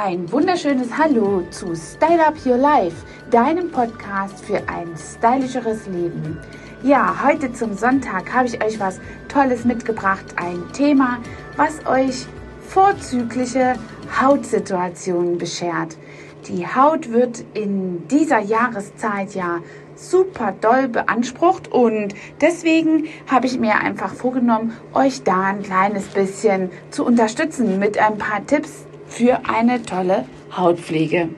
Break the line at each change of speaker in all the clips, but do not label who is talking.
Ein wunderschönes Hallo zu Style Up Your Life, deinem Podcast für ein stylischeres Leben. Ja, heute zum Sonntag habe ich euch was Tolles mitgebracht. Ein Thema, was euch vorzügliche Hautsituationen beschert. Die Haut wird in dieser Jahreszeit ja super doll beansprucht und deswegen habe ich mir einfach vorgenommen, euch da ein kleines bisschen zu unterstützen mit ein paar Tipps für eine tolle Hautpflege.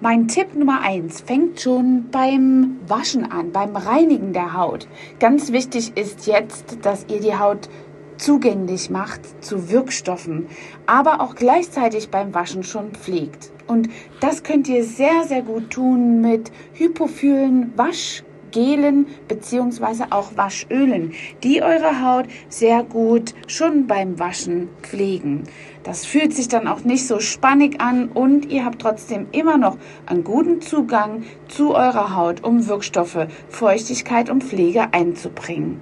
Mein Tipp Nummer eins fängt schon beim Waschen an, beim Reinigen der Haut. Ganz wichtig ist jetzt, dass ihr die Haut zugänglich macht zu Wirkstoffen, aber auch gleichzeitig beim Waschen schon pflegt. Und das könnt ihr sehr, sehr gut tun mit hypophilen Waschgelen beziehungsweise auch Waschölen, die eure Haut sehr gut schon beim Waschen pflegen. Das fühlt sich dann auch nicht so spannig an und ihr habt trotzdem immer noch einen guten Zugang zu eurer Haut, um Wirkstoffe, Feuchtigkeit und Pflege einzubringen.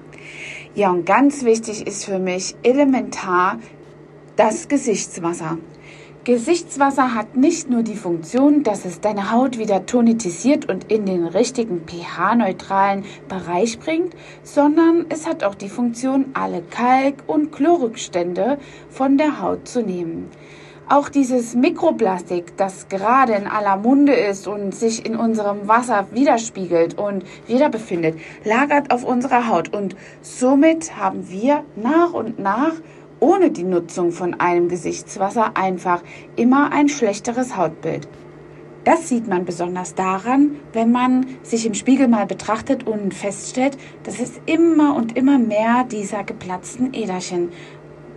Ja, und ganz wichtig ist für mich elementar das Gesichtswasser. Gesichtswasser hat nicht nur die Funktion, dass es deine Haut wieder tonitisiert und in den richtigen pH-neutralen Bereich bringt, sondern es hat auch die Funktion, alle Kalk- und Chlorrückstände von der Haut zu nehmen. Auch dieses Mikroplastik, das gerade in aller Munde ist und sich in unserem Wasser widerspiegelt und wiederbefindet, lagert auf unserer Haut und somit haben wir nach und nach ohne die Nutzung von einem Gesichtswasser einfach immer ein schlechteres Hautbild. Das sieht man besonders daran, wenn man sich im Spiegel mal betrachtet und feststellt, dass es immer und immer mehr dieser geplatzten Äderchen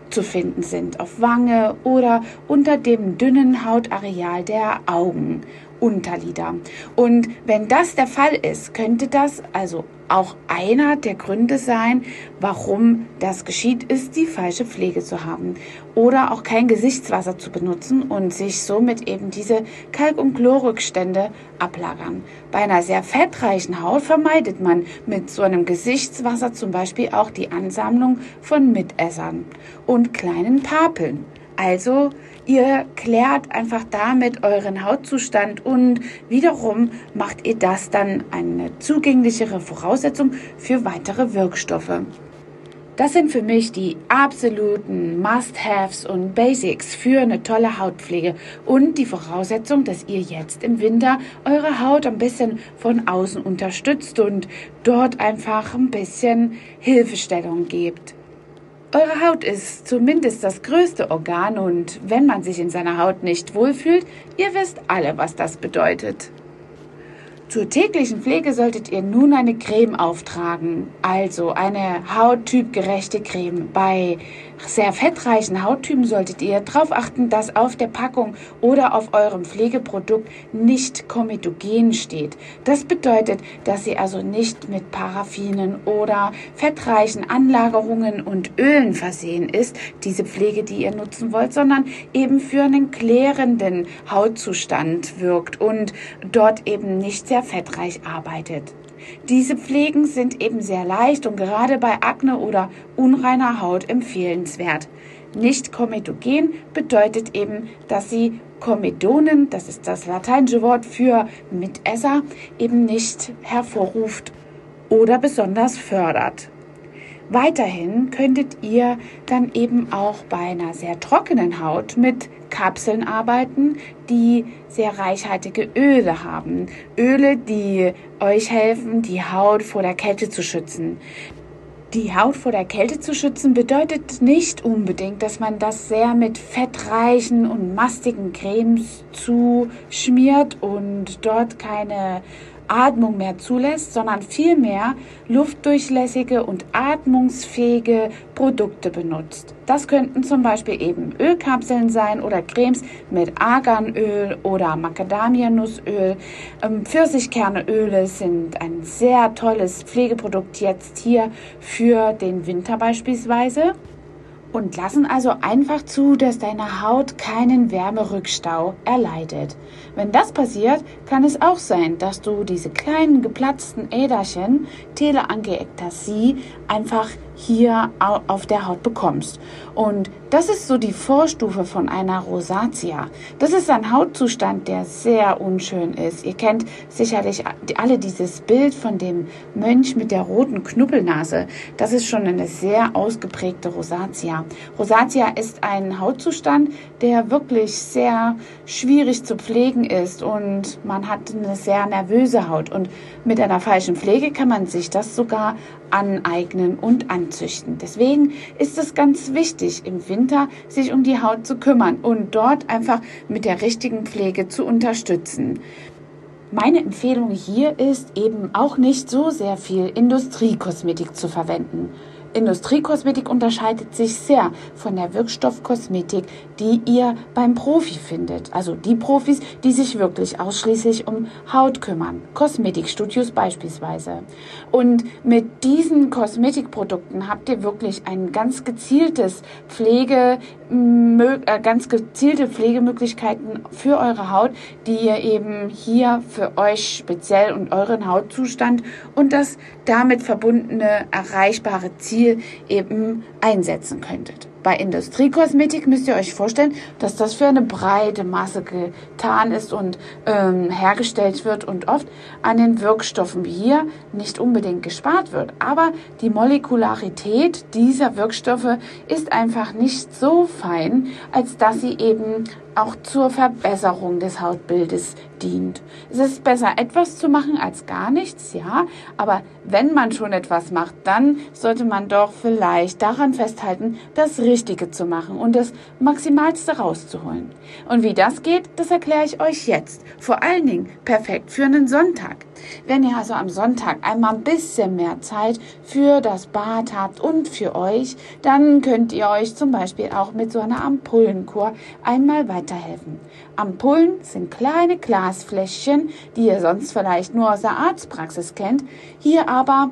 zu finden sind, auf Wange oder unter dem dünnen Hautareal der Augen. Unterlider. Und wenn das der Fall ist, könnte das also auch einer der Gründe sein, warum das geschieht, ist die falsche Pflege zu haben oder auch kein Gesichtswasser zu benutzen und sich somit eben diese Kalk- und Chlorrückstände ablagern. Bei einer sehr fettreichen Haut vermeidet man mit so einem Gesichtswasser zum Beispiel auch die Ansammlung von Mitessern und kleinen Papeln. Also ihr klärt einfach damit euren Hautzustand und wiederum macht ihr das dann eine zugänglichere Voraussetzung für weitere Wirkstoffe. Das sind für mich die absoluten Must-Haves und Basics für eine tolle Hautpflege und die Voraussetzung, dass ihr jetzt im Winter eure Haut ein bisschen von außen unterstützt und dort einfach ein bisschen Hilfestellung gebt. Eure Haut ist zumindest das größte Organ und wenn man sich in seiner Haut nicht wohlfühlt, ihr wisst alle, was das bedeutet. Zur täglichen Pflege solltet ihr nun eine Creme auftragen, also eine hauttypgerechte Creme. Bei sehr fettreichen Hauttypen solltet ihr darauf achten, dass auf der Packung oder auf eurem Pflegeprodukt nicht komedogen steht. Das bedeutet, dass sie also nicht mit Paraffinen oder fettreichen Anlagerungen und Ölen versehen ist, diese Pflege, die ihr nutzen wollt, sondern eben für einen klärenden Hautzustand wirkt und dort eben nicht sehr fettreich arbeitet. Diese Pflegen sind eben sehr leicht und gerade bei Akne oder unreiner Haut empfehlenswert. Nicht komedogen bedeutet eben, dass sie Komedonen, das ist das lateinische Wort für Mitesser, eben nicht hervorruft oder besonders fördert. Weiterhin könntet ihr dann eben auch bei einer sehr trockenen Haut mit Kapseln arbeiten, die sehr reichhaltige Öle haben. Öle, die euch helfen, die Haut vor der Kälte zu schützen. Die Haut vor der Kälte zu schützen bedeutet nicht unbedingt, dass man das sehr mit fettreichen und mastigen Cremes zuschmiert und dort keine Atmung mehr zulässt, sondern vielmehr luftdurchlässige und atmungsfähige Produkte benutzt. Das könnten zum Beispiel eben Ölkapseln sein oder Cremes mit Arganöl oder Macadamianussöl. Ähm, Pfirsichkerneöle sind ein sehr tolles Pflegeprodukt jetzt hier für den Winter beispielsweise und lassen also einfach zu, dass deine Haut keinen Wärmerückstau erleidet. Wenn das passiert, kann es auch sein, dass du diese kleinen geplatzten Äderchen, Teleangiektasie, einfach hier auf der Haut bekommst. Und das ist so die Vorstufe von einer Rosatia. Das ist ein Hautzustand, der sehr unschön ist. Ihr kennt sicherlich alle dieses Bild von dem Mönch mit der roten Knubbelnase. Das ist schon eine sehr ausgeprägte Rosatia. Rosatia ist ein Hautzustand, der wirklich sehr schwierig zu pflegen ist und man hat eine sehr nervöse Haut. Und mit einer falschen Pflege kann man sich das sogar aneignen und anzüchten. Deswegen ist es ganz wichtig, im Winter sich um die Haut zu kümmern und dort einfach mit der richtigen Pflege zu unterstützen. Meine Empfehlung hier ist eben auch nicht so sehr viel Industriekosmetik zu verwenden. Industriekosmetik unterscheidet sich sehr von der Wirkstoffkosmetik, die ihr beim Profi findet. Also die Profis, die sich wirklich ausschließlich um Haut kümmern. Kosmetikstudios beispielsweise. Und mit diesen Kosmetikprodukten habt ihr wirklich ein ganz gezieltes Pflege, ganz gezielte Pflegemöglichkeiten für eure Haut, die ihr eben hier für euch speziell und euren Hautzustand und das damit verbundene erreichbare Ziel eben einsetzen könntet. Bei Industriekosmetik müsst ihr euch vorstellen, dass das für eine breite Masse getan ist und ähm, hergestellt wird und oft an den Wirkstoffen wie hier nicht unbedingt gespart wird. Aber die Molekularität dieser Wirkstoffe ist einfach nicht so fein, als dass sie eben auch zur Verbesserung des Hautbildes dient. Es ist besser, etwas zu machen als gar nichts, ja, aber wenn man schon etwas macht, dann sollte man doch vielleicht daran festhalten, das Richtige zu machen und das Maximalste rauszuholen. Und wie das geht, das erkläre ich euch jetzt. Vor allen Dingen perfekt für einen Sonntag. Wenn ihr also am Sonntag einmal ein bisschen mehr Zeit für das Bad habt und für euch, dann könnt ihr euch zum Beispiel auch mit so einer Ampullenkur einmal weiterhelfen. Ampullen sind kleine Glasfläschchen, die ihr sonst vielleicht nur aus der Arztpraxis kennt, hier aber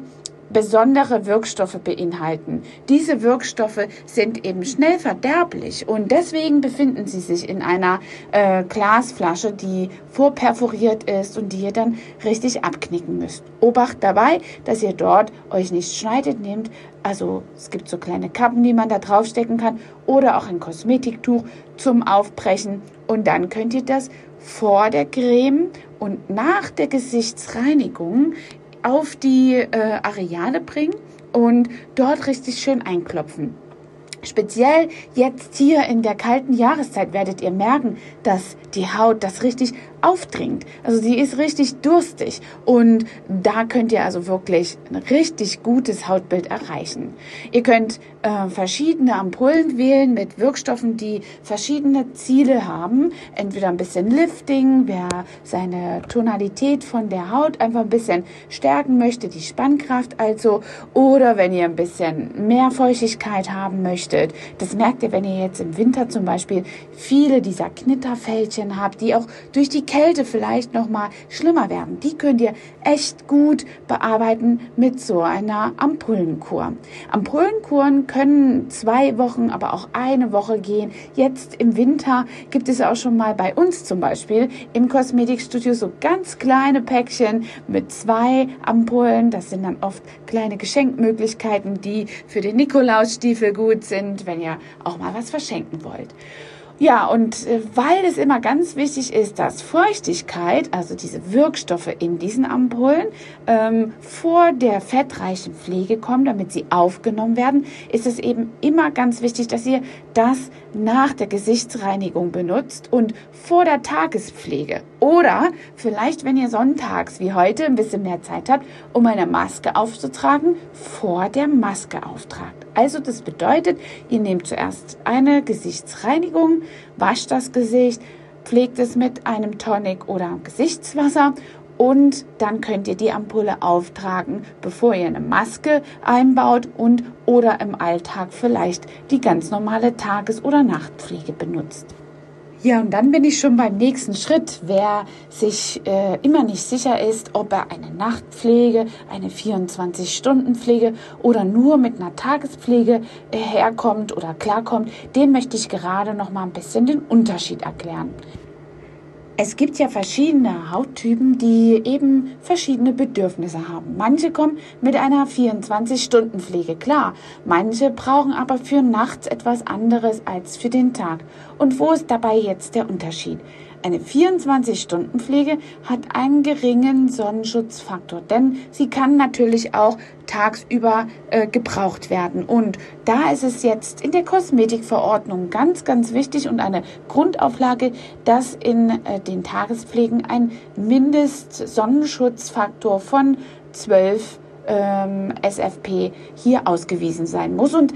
besondere Wirkstoffe beinhalten. Diese Wirkstoffe sind eben schnell verderblich und deswegen befinden sie sich in einer äh, Glasflasche, die vorperforiert ist und die ihr dann richtig abknicken müsst. Obacht dabei, dass ihr dort euch nicht schneidet, nehmt also es gibt so kleine Kappen, die man da draufstecken kann oder auch ein Kosmetiktuch zum Aufbrechen und dann könnt ihr das vor der Creme und nach der Gesichtsreinigung auf die äh, Areale bringen und dort richtig schön einklopfen. Speziell jetzt hier in der kalten Jahreszeit werdet ihr merken, dass die Haut das richtig aufdringt. Also sie ist richtig durstig und da könnt ihr also wirklich ein richtig gutes Hautbild erreichen. Ihr könnt äh, verschiedene Ampullen wählen mit Wirkstoffen, die verschiedene Ziele haben. Entweder ein bisschen Lifting, wer seine Tonalität von der Haut einfach ein bisschen stärken möchte, die Spannkraft also, oder wenn ihr ein bisschen mehr Feuchtigkeit haben möchtet. Das merkt ihr, wenn ihr jetzt im Winter zum Beispiel viele dieser Knitterfältchen habt, die auch durch die Kälte vielleicht noch mal schlimmer werden. Die könnt ihr echt gut bearbeiten mit so einer Ampullenkur. Ampullenkuren können zwei Wochen, aber auch eine Woche gehen. Jetzt im Winter gibt es auch schon mal bei uns zum Beispiel im Kosmetikstudio so ganz kleine Päckchen mit zwei Ampullen. Das sind dann oft kleine Geschenkmöglichkeiten, die für den Nikolausstiefel gut sind, wenn ihr auch mal was verschenken wollt. Ja, und äh, weil es immer ganz wichtig ist, dass Feuchtigkeit, also diese Wirkstoffe in diesen Ampullen, ähm, vor der fettreichen Pflege kommen, damit sie aufgenommen werden, ist es eben immer ganz wichtig, dass ihr das nach der Gesichtsreinigung benutzt und vor der Tagespflege. Oder vielleicht, wenn ihr sonntags wie heute ein bisschen mehr Zeit habt, um eine Maske aufzutragen, vor der Maske auftragt. Also das bedeutet, ihr nehmt zuerst eine Gesichtsreinigung, wascht das Gesicht, pflegt es mit einem Tonic oder Gesichtswasser und dann könnt ihr die Ampulle auftragen, bevor ihr eine Maske einbaut und oder im Alltag vielleicht die ganz normale Tages- oder Nachtpflege benutzt. Ja, und dann bin ich schon beim nächsten Schritt. Wer sich äh, immer nicht sicher ist, ob er eine Nachtpflege, eine 24-Stunden-Pflege oder nur mit einer Tagespflege äh, herkommt oder klarkommt, dem möchte ich gerade noch mal ein bisschen den Unterschied erklären. Es gibt ja verschiedene Hauttypen, die eben verschiedene Bedürfnisse haben. Manche kommen mit einer 24-Stunden-Pflege klar, manche brauchen aber für nachts etwas anderes als für den Tag. Und wo ist dabei jetzt der Unterschied? Eine 24-Stunden-Pflege hat einen geringen Sonnenschutzfaktor, denn sie kann natürlich auch tagsüber äh, gebraucht werden. Und da ist es jetzt in der Kosmetikverordnung ganz, ganz wichtig und eine Grundauflage, dass in äh, den Tagespflegen ein Mindestsonnenschutzfaktor von 12 ähm, SFP hier ausgewiesen sein muss. Und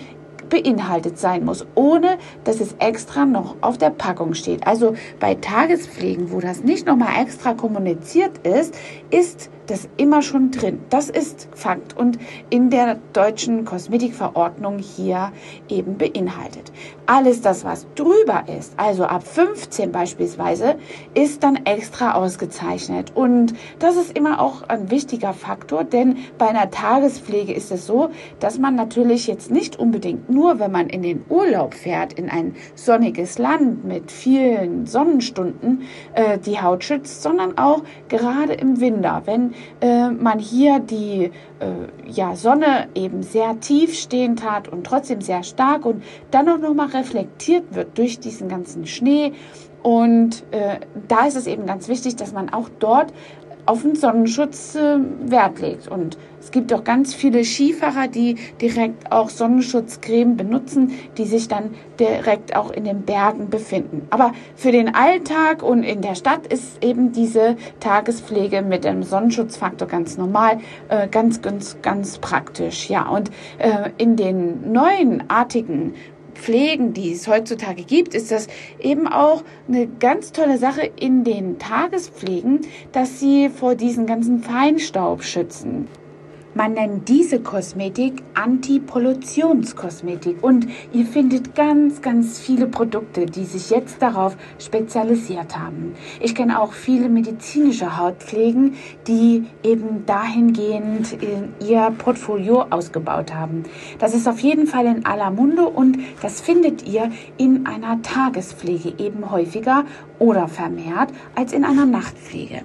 beinhaltet sein muss, ohne dass es extra noch auf der Packung steht. Also bei Tagespflegen, wo das nicht nochmal extra kommuniziert ist, ist das immer schon drin. Das ist Fakt und in der deutschen Kosmetikverordnung hier eben beinhaltet. Alles das, was drüber ist, also ab 15 beispielsweise, ist dann extra ausgezeichnet. Und das ist immer auch ein wichtiger Faktor, denn bei einer Tagespflege ist es so, dass man natürlich jetzt nicht unbedingt nur, wenn man in den Urlaub fährt, in ein sonniges Land mit vielen Sonnenstunden, äh, die Haut schützt, sondern auch gerade im Winter, wenn äh, man hier die äh, ja, Sonne eben sehr tief stehend hat und trotzdem sehr stark und dann auch nochmal reflektiert wird durch diesen ganzen Schnee. Und äh, da ist es eben ganz wichtig, dass man auch dort auf den Sonnenschutz äh, Wert legt. Und es gibt auch ganz viele Skifahrer, die direkt auch Sonnenschutzcreme benutzen, die sich dann direkt auch in den Bergen befinden. Aber für den Alltag und in der Stadt ist eben diese Tagespflege mit einem Sonnenschutzfaktor ganz normal, äh, ganz, ganz, ganz praktisch. Ja, und äh, in den neuen artigen Pflegen, die es heutzutage gibt, ist das eben auch eine ganz tolle Sache in den Tagespflegen, dass sie vor diesen ganzen Feinstaub schützen. Man nennt diese Kosmetik Antipollutationskosmetik und ihr findet ganz, ganz viele Produkte, die sich jetzt darauf spezialisiert haben. Ich kenne auch viele medizinische Hautpflegen, die eben dahingehend ihr Portfolio ausgebaut haben. Das ist auf jeden Fall in aller Munde und das findet ihr in einer Tagespflege eben häufiger oder vermehrt als in einer Nachtpflege.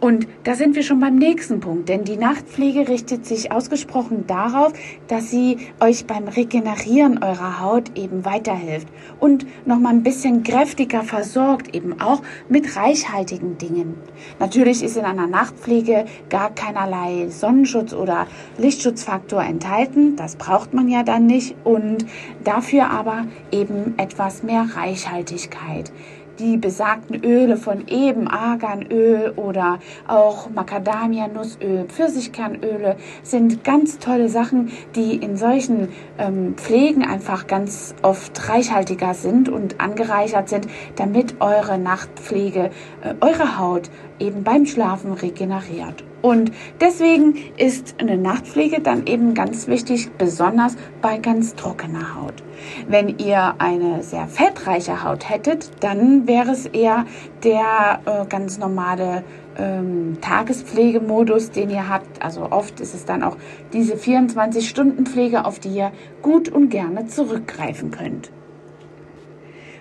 Und da sind wir schon beim nächsten Punkt, denn die Nachtpflege richtet sich ausgesprochen darauf, dass sie euch beim Regenerieren eurer Haut eben weiterhilft und nochmal ein bisschen kräftiger versorgt, eben auch mit reichhaltigen Dingen. Natürlich ist in einer Nachtpflege gar keinerlei Sonnenschutz oder Lichtschutzfaktor enthalten, das braucht man ja dann nicht und dafür aber eben etwas mehr Reichhaltigkeit die besagten Öle von eben Arganöl oder auch Macadamia-Nussöl, Pfirsichkernöle sind ganz tolle Sachen, die in solchen ähm, Pflegen einfach ganz oft reichhaltiger sind und angereichert sind, damit eure Nachtpflege äh, eure Haut eben beim Schlafen regeneriert. Und deswegen ist eine Nachtpflege dann eben ganz wichtig, besonders bei ganz trockener Haut. Wenn ihr eine sehr fettreiche Haut hättet, dann wäre es eher der äh, ganz normale ähm, Tagespflegemodus, den ihr habt. Also oft ist es dann auch diese 24-Stunden-Pflege, auf die ihr gut und gerne zurückgreifen könnt.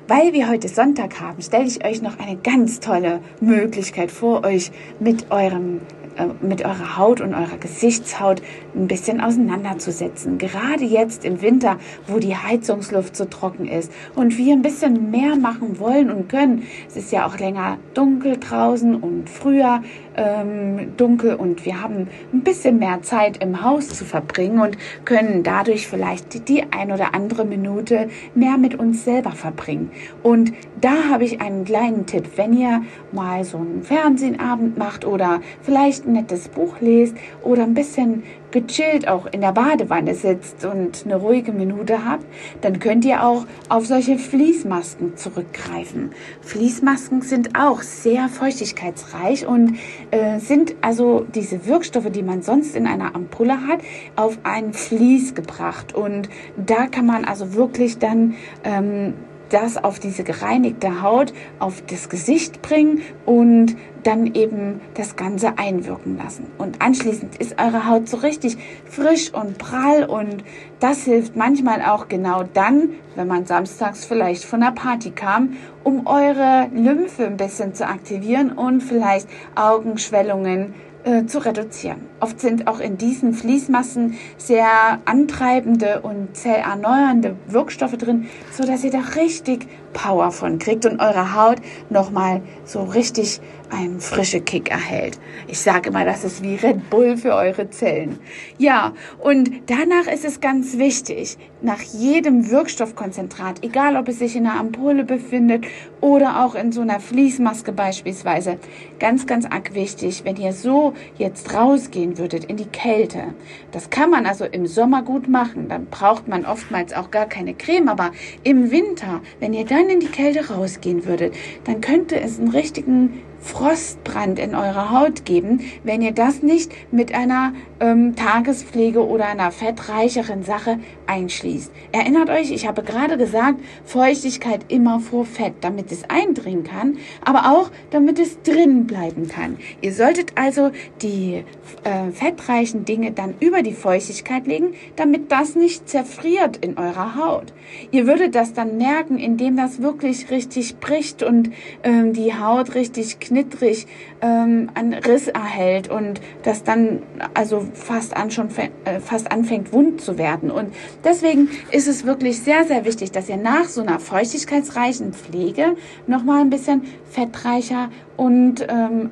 Weil wir heute Sonntag haben, stelle ich euch noch eine ganz tolle Möglichkeit vor, euch mit eurem äh, mit eurer Haut und eurer Gesichtshaut ein bisschen auseinanderzusetzen. Gerade jetzt im Winter, wo die Heizungsluft so trocken ist und wir ein bisschen mehr machen wollen und können. Es ist ja auch länger dunkel draußen und früher ähm, dunkel und wir haben ein bisschen mehr Zeit im Haus zu verbringen und können dadurch vielleicht die ein oder andere Minute mehr mit uns selber verbringen. Und da habe ich einen kleinen Tipp, wenn ihr mal so einen Fernsehenabend macht oder vielleicht ein nettes Buch lest oder ein bisschen gechillt auch in der Badewanne sitzt und eine ruhige Minute habt, dann könnt ihr auch auf solche Fließmasken zurückgreifen. Fließmasken sind auch sehr feuchtigkeitsreich und äh, sind also diese Wirkstoffe, die man sonst in einer Ampulle hat, auf ein Fließ gebracht. Und da kann man also wirklich dann ähm, das auf diese gereinigte Haut, auf das Gesicht bringen und dann eben das Ganze einwirken lassen. Und anschließend ist eure Haut so richtig frisch und prall und das hilft manchmal auch genau dann, wenn man samstags vielleicht von der Party kam, um eure Lymphe ein bisschen zu aktivieren und vielleicht Augenschwellungen äh, zu reduzieren. Oft sind auch in diesen Fließmassen sehr antreibende und zellerneuernde Wirkstoffe drin, so dass ihr da richtig Power von kriegt und eure Haut nochmal so richtig einen frischen Kick erhält. Ich sage immer, das ist wie Red Bull für eure Zellen. Ja, und danach ist es ganz wichtig, nach jedem Wirkstoffkonzentrat, egal ob es sich in einer Ampulle befindet oder auch in so einer Fließmaske beispielsweise, ganz, ganz arg wichtig, wenn ihr so jetzt rausgehen würdet in die Kälte. Das kann man also im Sommer gut machen, dann braucht man oftmals auch gar keine Creme, aber im Winter, wenn ihr dann in die Kälte rausgehen würdet, dann könnte es einen richtigen Frostbrand in eurer Haut geben, wenn ihr das nicht mit einer ähm, Tagespflege oder einer fettreicheren Sache einschließt. Erinnert euch, ich habe gerade gesagt, Feuchtigkeit immer vor Fett, damit es eindringen kann, aber auch damit es drin bleiben kann. Ihr solltet also die äh, fettreichen Dinge dann über die Feuchtigkeit legen, damit das nicht zerfriert in eurer Haut. Ihr würdet das dann merken, indem das wirklich richtig bricht und ähm, die Haut richtig knittrig ähm, einen Riss erhält und das dann also fast an schon äh, fast anfängt wund zu werden. Und deswegen ist es wirklich sehr, sehr wichtig, dass ihr nach so einer feuchtigkeitsreichen Pflege nochmal ein bisschen fettreicher und ähm,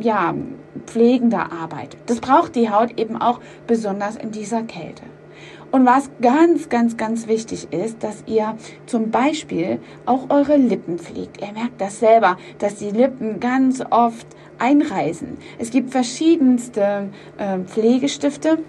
ja, pflegender arbeitet. Das braucht die Haut eben auch besonders in dieser Kälte. Und was ganz, ganz, ganz wichtig ist, dass ihr zum Beispiel auch eure Lippen pflegt. Ihr merkt das selber, dass die Lippen ganz oft einreißen. Es gibt verschiedenste äh, Pflegestifte.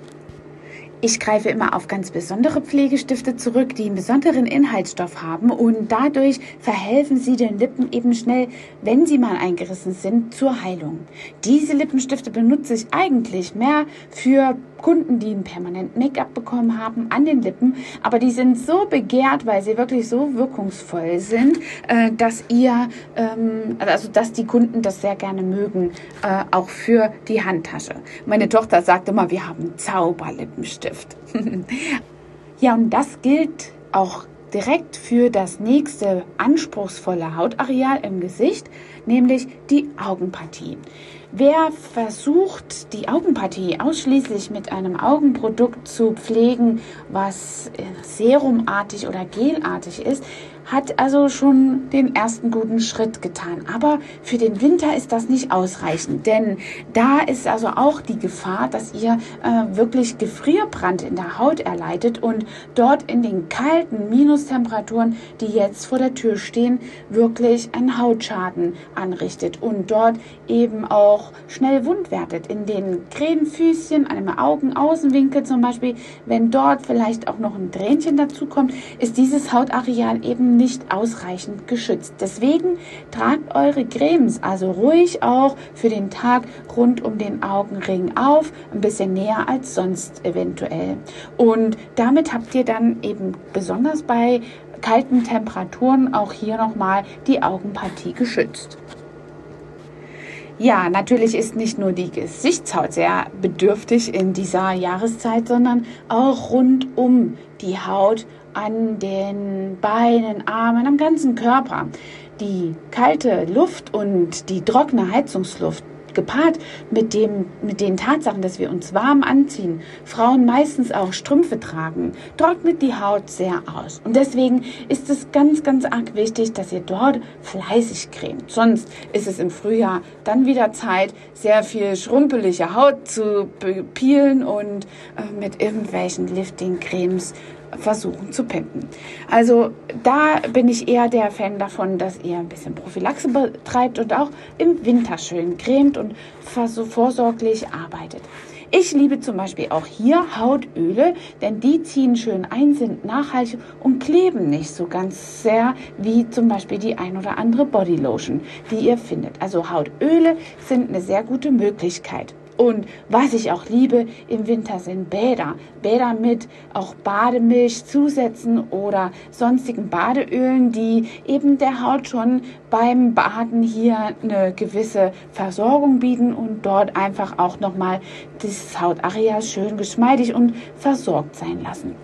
Ich greife immer auf ganz besondere Pflegestifte zurück, die einen besonderen Inhaltsstoff haben und dadurch verhelfen sie den Lippen eben schnell, wenn sie mal eingerissen sind, zur Heilung. Diese Lippenstifte benutze ich eigentlich mehr für Kunden, die ein permanent Make-up bekommen haben an den Lippen, aber die sind so begehrt, weil sie wirklich so wirkungsvoll sind, äh, dass ihr, ähm, also dass die Kunden das sehr gerne mögen, äh, auch für die Handtasche. Meine Tochter sagt immer, wir haben Zauberlippenstift. ja, und das gilt auch direkt für das nächste anspruchsvolle Hautareal im Gesicht, nämlich die Augenpartie. Wer versucht, die Augenpartie ausschließlich mit einem Augenprodukt zu pflegen, was äh, serumartig oder gelartig ist, hat also schon den ersten guten Schritt getan. Aber für den Winter ist das nicht ausreichend, denn da ist also auch die Gefahr, dass ihr äh, wirklich Gefrierbrand in der Haut erleidet und dort in den kalten Minustemperaturen, die jetzt vor der Tür stehen, wirklich einen Hautschaden anrichtet und dort eben auch schnell wund werdet. In den Krähenfüßchen, einem Augenaußenwinkel zum Beispiel, wenn dort vielleicht auch noch ein Tränchen dazu kommt, ist dieses Hautareal eben nicht ausreichend geschützt. Deswegen tragt eure Cremes also ruhig auch für den Tag rund um den Augenring auf, ein bisschen näher als sonst eventuell. Und damit habt ihr dann eben besonders bei kalten Temperaturen auch hier nochmal die Augenpartie geschützt. Ja, natürlich ist nicht nur die Gesichtshaut sehr bedürftig in dieser Jahreszeit, sondern auch rund um die Haut an den Beinen, Armen, am ganzen Körper. Die kalte Luft und die trockene Heizungsluft gepaart mit dem, mit den Tatsachen, dass wir uns warm anziehen, Frauen meistens auch Strümpfe tragen, trocknet die Haut sehr aus. Und deswegen ist es ganz, ganz arg wichtig, dass ihr dort fleißig cremt. Sonst ist es im Frühjahr dann wieder Zeit, sehr viel schrumpelige Haut zu peelen und äh, mit irgendwelchen Lifting-Cremes versuchen zu pimpen. Also da bin ich eher der Fan davon, dass ihr ein bisschen Prophylaxe betreibt und auch im Winter schön cremt und vorsorglich arbeitet. Ich liebe zum Beispiel auch hier Hautöle, denn die ziehen schön ein, sind nachhaltig und kleben nicht so ganz sehr wie zum Beispiel die ein oder andere Bodylotion, die ihr findet. Also Hautöle sind eine sehr gute Möglichkeit. Und was ich auch liebe im Winter sind Bäder. Bäder mit auch Bademilch zusätzen oder sonstigen Badeölen, die eben der Haut schon beim Baden hier eine gewisse Versorgung bieten und dort einfach auch nochmal das Hautareal schön geschmeidig und versorgt sein lassen.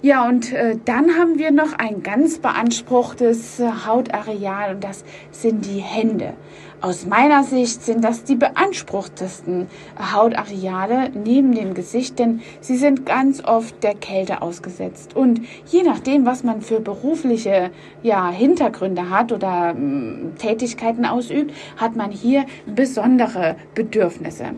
Ja, und äh, dann haben wir noch ein ganz beanspruchtes Hautareal und das sind die Hände. Aus meiner Sicht sind das die beanspruchtesten Hautareale neben dem Gesicht, denn sie sind ganz oft der Kälte ausgesetzt. Und je nachdem, was man für berufliche ja, Hintergründe hat oder äh, Tätigkeiten ausübt, hat man hier besondere Bedürfnisse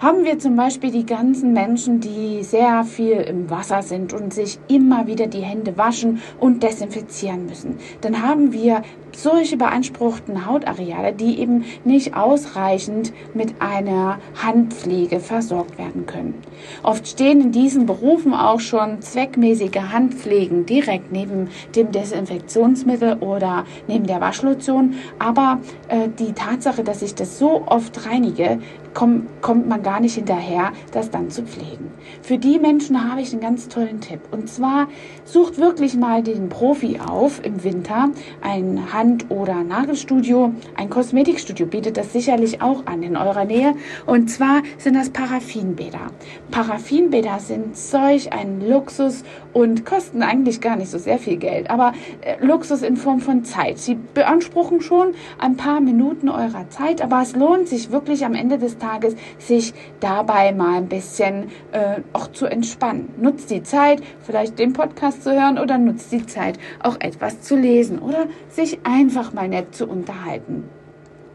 haben wir zum Beispiel die ganzen Menschen, die sehr viel im Wasser sind und sich immer wieder die Hände waschen und desinfizieren müssen. Dann haben wir solche beanspruchten Hautareale, die eben nicht ausreichend mit einer Handpflege versorgt werden können. Oft stehen in diesen Berufen auch schon zweckmäßige Handpflegen direkt neben dem Desinfektionsmittel oder neben der Waschlotion, aber äh, die Tatsache, dass ich das so oft reinige, komm, kommt man gar nicht hinterher, das dann zu pflegen. Für die Menschen habe ich einen ganz tollen Tipp. Und zwar sucht wirklich mal den Profi auf im Winter, ein Hand- oder Nagelstudio. Ein Kosmetikstudio bietet das sicherlich auch an in eurer Nähe. Und zwar sind das Paraffinbäder. Paraffinbäder sind solch ein Luxus und kosten eigentlich gar nicht so sehr viel Geld, aber äh, Luxus in Form von Zeit. Sie beanspruchen schon ein paar Minuten eurer Zeit, aber es lohnt sich wirklich am Ende des Tages, sich dabei mal ein bisschen äh, auch zu entspannen. Nutzt die Zeit, vielleicht den Podcast zu hören oder nutzt die Zeit, auch etwas zu lesen oder sich einfach mal nett zu unterhalten.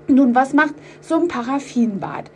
Nun, was macht so ein Paraffinbad?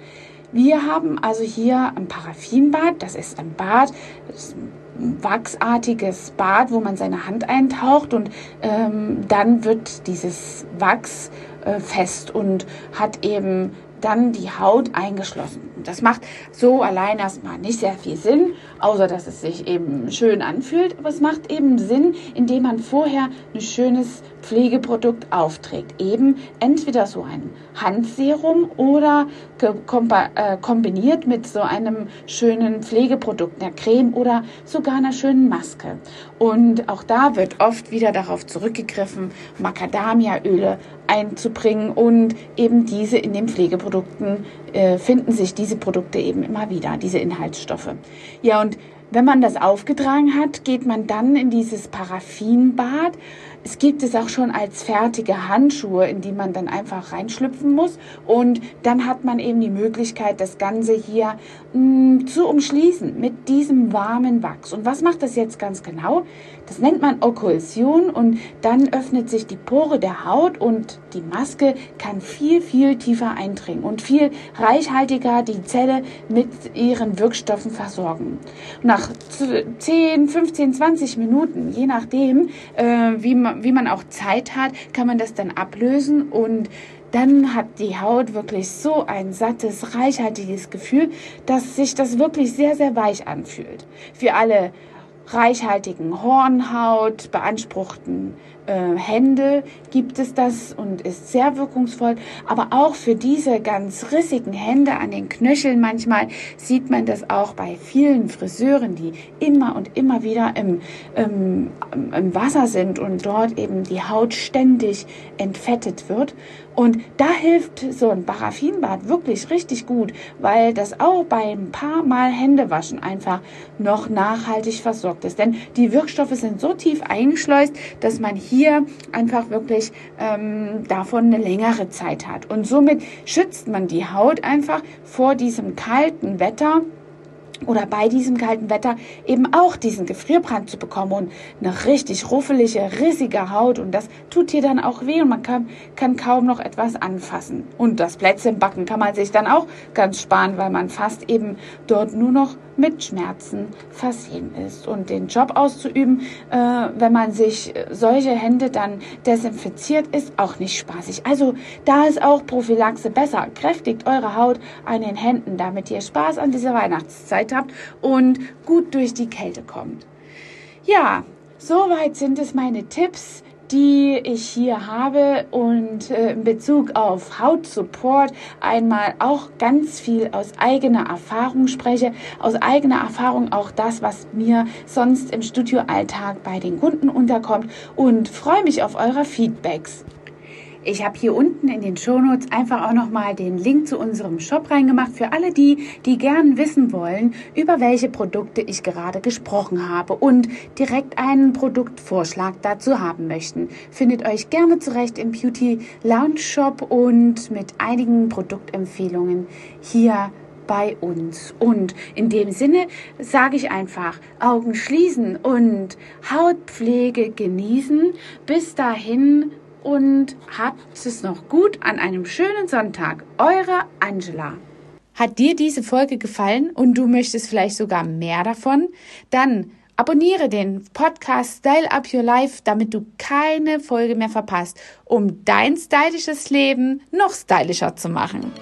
Wir haben also hier ein Paraffinbad, das ist ein Bad, das wachsartiges Bad, wo man seine Hand eintaucht und ähm, dann wird dieses Wachs äh, fest und hat eben dann die Haut eingeschlossen. Das macht so allein erstmal nicht sehr viel Sinn, außer dass es sich eben schön anfühlt. Aber es macht eben Sinn, indem man vorher ein schönes Pflegeprodukt aufträgt. Eben entweder so ein Handserum oder äh, kombiniert mit so einem schönen Pflegeprodukt, einer Creme oder sogar einer schönen Maske. Und auch da wird oft wieder darauf zurückgegriffen, Macadamiaöle einzubringen und eben diese in den Pflegeprodukten äh, finden sich diese Produkte eben immer wieder, diese Inhaltsstoffe. Ja, und wenn man das aufgetragen hat, geht man dann in dieses Paraffinbad. Es gibt es auch schon als fertige Handschuhe, in die man dann einfach reinschlüpfen muss. Und dann hat man eben die Möglichkeit, das Ganze hier mh, mm, zu umschließen mit diesem warmen Wachs. Und was macht das jetzt ganz genau? Das nennt man Okkulsion und dann öffnet sich die Pore der Haut und die Maske kann viel, viel tiefer eindringen und viel reichhaltiger die Zelle mit ihren Wirkstoffen versorgen. Nach 10, 15, 20 Minuten, je nachdem, äh, wie, man, wie man auch Zeit hat, kann man das dann ablösen und dann hat die Haut wirklich so ein sattes, reichhaltiges Gefühl, dass sich das wirklich sehr, sehr weich anfühlt. Für alle reichhaltigen Hornhaut, beanspruchten äh, Hände gibt es das und ist sehr wirkungsvoll. Aber auch für diese ganz rissigen Hände an den Knöcheln manchmal sieht man das auch bei vielen Friseuren, die immer und immer wieder im, im, im Wasser sind und dort eben die Haut ständig entfettet wird. Und da hilft so ein Paraffinbad wirklich richtig gut, weil das auch beim paar Mal Händewaschen einfach noch nachhaltig versorgt ist. Denn die Wirkstoffe sind so tief eingeschleust, dass man hier hier einfach wirklich ähm, davon eine längere Zeit hat. Und somit schützt man die Haut einfach vor diesem kalten Wetter oder bei diesem kalten Wetter eben auch diesen Gefrierbrand zu bekommen und eine richtig ruffelige, rissige Haut und das tut hier dann auch weh und man kann, kann kaum noch etwas anfassen. Und das Plätzchen backen kann man sich dann auch ganz sparen, weil man fast eben dort nur noch mit Schmerzen versehen ist. Und den Job auszuüben, äh, wenn man sich solche Hände dann desinfiziert, ist auch nicht spaßig. Also da ist auch Prophylaxe besser. Kräftigt eure Haut an den Händen, damit ihr Spaß an dieser Weihnachtszeit habt und gut durch die Kälte kommt. Ja, soweit sind es meine Tipps die ich hier habe und äh, in Bezug auf Hautsupport einmal auch ganz viel aus eigener Erfahrung spreche, aus eigener Erfahrung auch das, was mir sonst im Studioalltag bei den Kunden unterkommt und freue mich auf eure Feedbacks. Ich habe hier unten in den Shownotes einfach auch nochmal den Link zu unserem Shop reingemacht für alle die, die gern wissen wollen, über welche Produkte ich gerade gesprochen habe und direkt einen Produktvorschlag dazu haben möchten. Findet euch gerne zurecht im Beauty Lounge Shop und mit einigen Produktempfehlungen hier bei uns. Und in dem Sinne sage ich einfach, Augen schließen und Hautpflege genießen. Bis dahin und habt es noch gut an einem schönen Sonntag. Eure Angela. Hat dir diese Folge gefallen und du möchtest vielleicht sogar mehr davon? Dann abonniere den Podcast Style Up Your Life, damit du keine Folge mehr verpasst, um dein stylisches Leben noch stylischer zu machen.